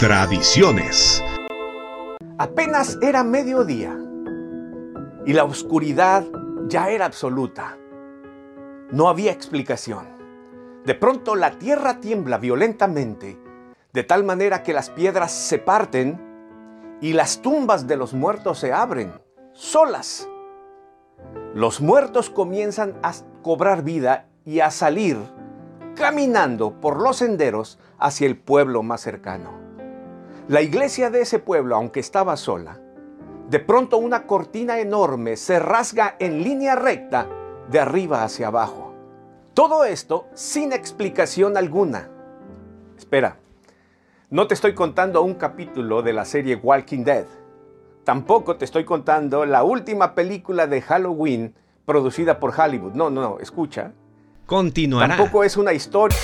Tradiciones. Apenas era mediodía y la oscuridad ya era absoluta. No había explicación. De pronto la tierra tiembla violentamente, de tal manera que las piedras se parten y las tumbas de los muertos se abren, solas. Los muertos comienzan a cobrar vida y a salir caminando por los senderos hacia el pueblo más cercano. La iglesia de ese pueblo, aunque estaba sola, de pronto una cortina enorme se rasga en línea recta de arriba hacia abajo. Todo esto sin explicación alguna. Espera, no te estoy contando un capítulo de la serie Walking Dead. Tampoco te estoy contando la última película de Halloween producida por Hollywood. No, no, no, escucha. Continuará. Tampoco es una historia.